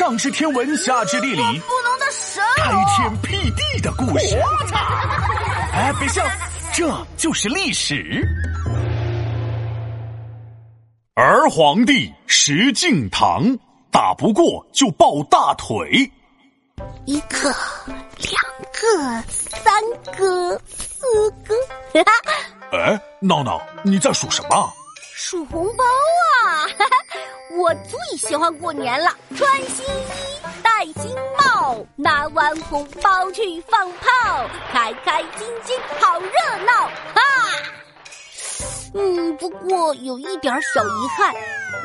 上知天文，下知地理，不能的神开天辟地的故事。哎，别笑，这就是历史。儿皇帝石敬瑭打不过就抱大腿，一个、两个、三个、四个。哎，闹闹，你在数什么？数红包啊！我最喜欢过年了，穿新衣，戴新帽，拿完红包去放炮，开开心心，好热闹啊！嗯，不过有一点小遗憾，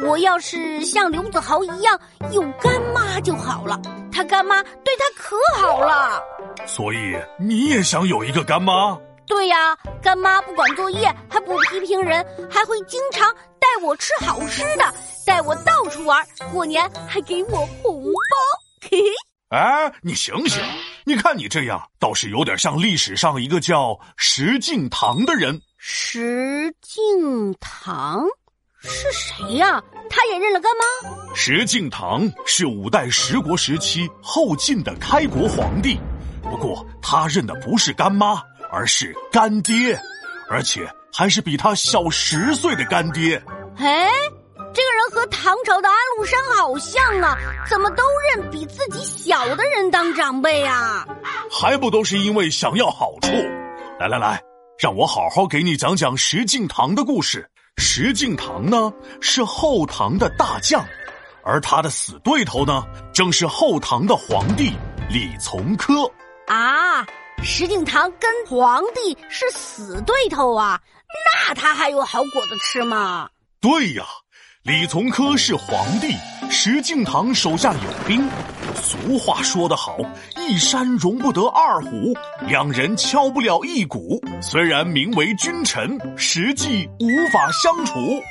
我要是像刘子豪一样有干妈就好了，他干妈对他可好了。所以你也想有一个干妈？对呀，干妈不管作业，还不批评人，还会经常带我吃好吃的，带我到处玩，过年还给我红包。嘿嘿，哎，你醒醒！你看你这样，倒是有点像历史上一个叫石敬瑭的人。石敬瑭是谁呀？他也认了干妈？石敬瑭是五代十国时期后晋的开国皇帝，不过他认的不是干妈。而是干爹，而且还是比他小十岁的干爹。哎，这个人和唐朝的安禄山好像啊，怎么都认比自己小的人当长辈啊？还不都是因为想要好处？来来来，让我好好给你讲讲石敬瑭的故事。石敬瑭呢，是后唐的大将，而他的死对头呢，正是后唐的皇帝李从珂啊。石敬瑭跟皇帝是死对头啊，那他还有好果子吃吗？对呀，李从珂是皇帝，石敬瑭手下有兵。俗话说得好，一山容不得二虎，两人敲不了一鼓。虽然名为君臣，实际无法相处。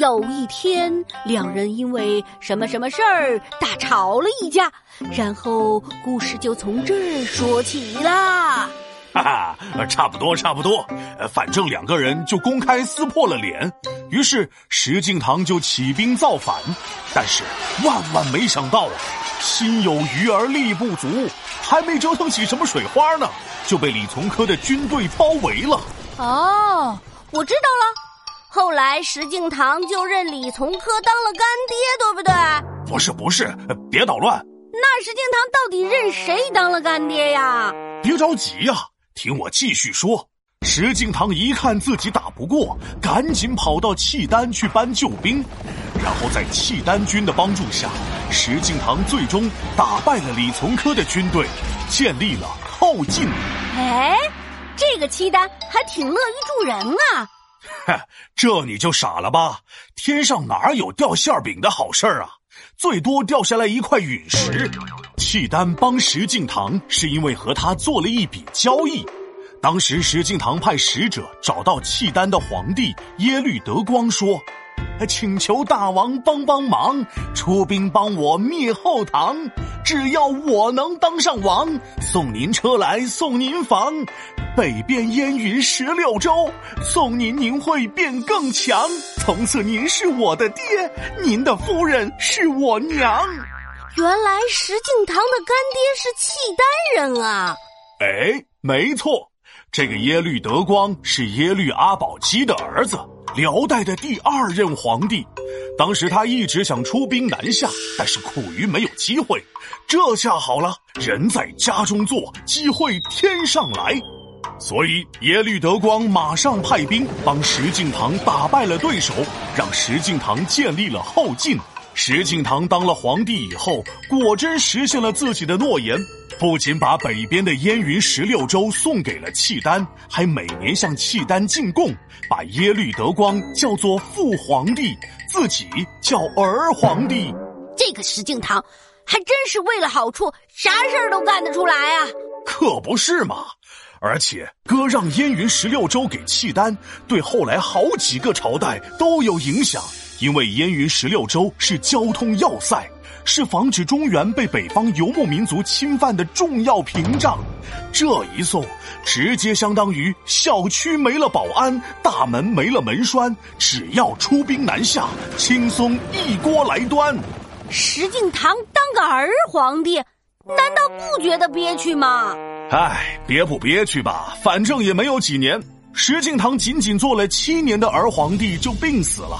有一天，两人因为什么什么事儿大吵了一架，然后故事就从这儿说起啦。哈哈，差不多差不多，反正两个人就公开撕破了脸。于是石敬瑭就起兵造反，但是万万没想到啊，心有余而力不足，还没折腾起什么水花呢，就被李从珂的军队包围了。哦，我知道了。后来，石敬瑭就认李从珂当了干爹，对不对？不是，不是，别捣乱。那石敬瑭到底认谁当了干爹呀？别着急呀，听我继续说。石敬瑭一看自己打不过，赶紧跑到契丹去搬救兵，然后在契丹军的帮助下，石敬瑭最终打败了李从珂的军队，建立了后晋。哎，这个契丹还挺乐于助人啊。哼，这你就傻了吧？天上哪有掉馅饼的好事儿啊？最多掉下来一块陨石。契丹帮石敬瑭是因为和他做了一笔交易。当时石敬瑭派使者找到契丹的皇帝耶律德光说：“请求大王帮帮忙，出兵帮我灭后唐。只要我能当上王，送您车来，送您房。”北边烟云十六州，送您您会变更强。从此您是我的爹，您的夫人是我娘。原来石敬瑭的干爹是契丹人啊！哎，没错，这个耶律德光是耶律阿保机的儿子，辽代的第二任皇帝。当时他一直想出兵南下，但是苦于没有机会。这下好了，人在家中坐，机会天上来。所以，耶律德光马上派兵帮石敬瑭打败了对手，让石敬瑭建立了后晋。石敬瑭当了皇帝以后，果真实现了自己的诺言，不仅把北边的燕云十六州送给了契丹，还每年向契丹进贡，把耶律德光叫做父皇帝，自己叫儿皇帝。这个石敬瑭，还真是为了好处，啥事儿都干得出来啊！可不是嘛。而且割让燕云十六州给契丹，对后来好几个朝代都有影响。因为燕云十六州是交通要塞，是防止中原被北方游牧民族侵犯的重要屏障。这一送，直接相当于小区没了保安，大门没了门栓，只要出兵南下，轻松一锅来端。石敬瑭当个儿皇帝，难道不觉得憋屈吗？唉，憋不憋屈吧，反正也没有几年。石敬瑭仅仅做了七年的儿皇帝就病死了。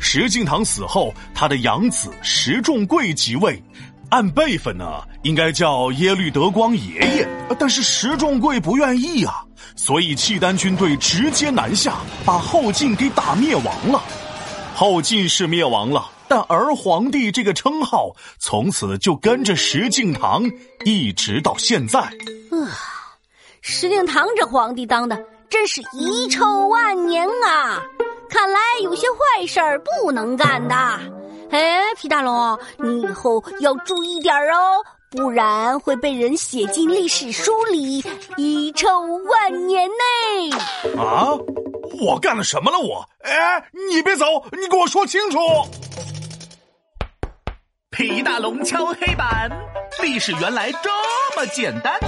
石敬瑭死后，他的养子石重贵即位，按辈分呢，应该叫耶律德光爷爷。但是石重贵不愿意啊，所以契丹军队直接南下，把后晋给打灭亡了。后晋是灭亡了，但儿皇帝这个称号从此就跟着石敬瑭一直到现在。啊，石敬瑭这皇帝当的真是遗臭万年啊！看来有些坏事儿不能干的。哎，皮大龙，你以后要注意点儿哦，不然会被人写进历史书里，遗臭万年呢。啊！我干了什么了？我哎，你别走，你给我说清楚。皮大龙敲黑板，历史原来这么简单。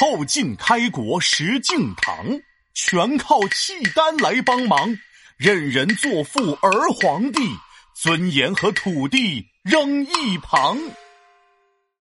后晋开国石敬瑭，全靠契丹来帮忙，任人作父儿皇帝，尊严和土地扔一旁。